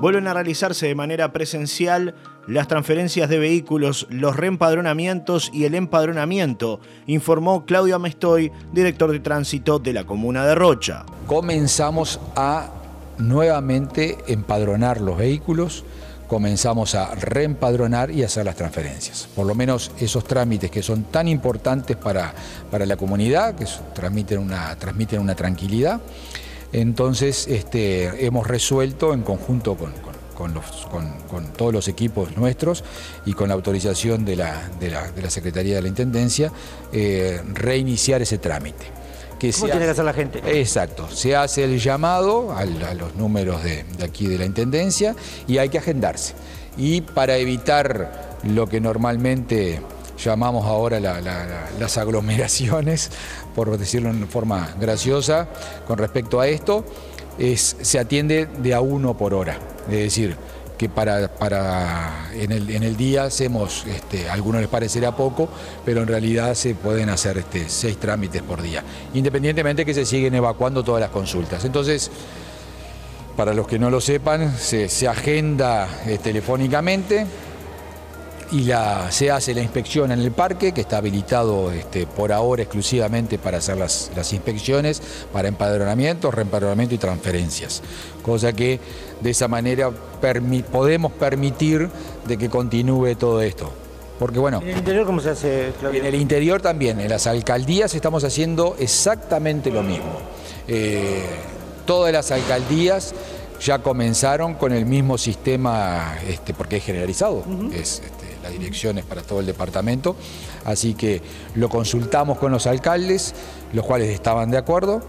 vuelven a realizarse de manera presencial las transferencias de vehículos, los reempadronamientos y el empadronamiento, informó Claudio Amestoy, director de tránsito de la comuna de Rocha. Comenzamos a nuevamente empadronar los vehículos, comenzamos a reempadronar y hacer las transferencias. Por lo menos esos trámites que son tan importantes para, para la comunidad, que transmiten una, transmiten una tranquilidad. Entonces este, hemos resuelto en conjunto con, todos los equipos nuestros y con la autorización de la, Secretaría de la Intendencia, eh, reiniciar ese trámite. ¿Cómo tiene que hacer la gente? Exacto, se hace el llamado a, los números de, aquí de la Intendencia y hay que agendarse. Y para evitar lo que normalmente llamamos ahora las aglomeraciones, por decirlo en forma graciosa, con respecto a esto, es, se atiende de a uno por hora. Es decir, que para, para en, el, día hacemos, este, a algunos les parecerá poco, pero en realidad se pueden hacer este, seis trámites por día, independientemente que se siguen evacuando todas las consultas. Entonces, para los que no lo sepan, se, agenda eh, telefónicamente, y la, se hace la inspección en el parque, que está habilitado este, por ahora exclusivamente para hacer las, inspecciones, para empadronamiento, reempadronamiento y transferencias. Cosa que de esa manera podemos permitir de que continúe todo esto. Porque bueno, ¿En el interior cómo se hace, En el interior también, en las alcaldías estamos haciendo exactamente lo mismo. Eh, todas las alcaldías ya comenzaron con el mismo sistema, este, porque es generalizado, dirección es para todo el departamento, así que lo consultamos con los alcaldes, los cuales estaban de acuerdo,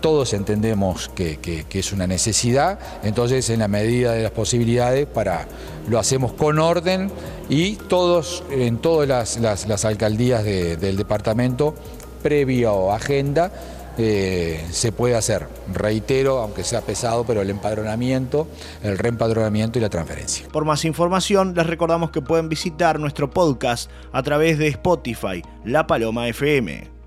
todos entendemos que, es una necesidad, entonces en la medida de las posibilidades para, lo hacemos con orden y todos, en todas las, alcaldías del departamento, previo agenda, eh, se puede hacer. Reitero, aunque sea pesado, pero el empadronamiento, el reempadronamiento y la transferencia. Por más información, les recordamos que pueden visitar nuestro podcast a través de Spotify, La Paloma FM.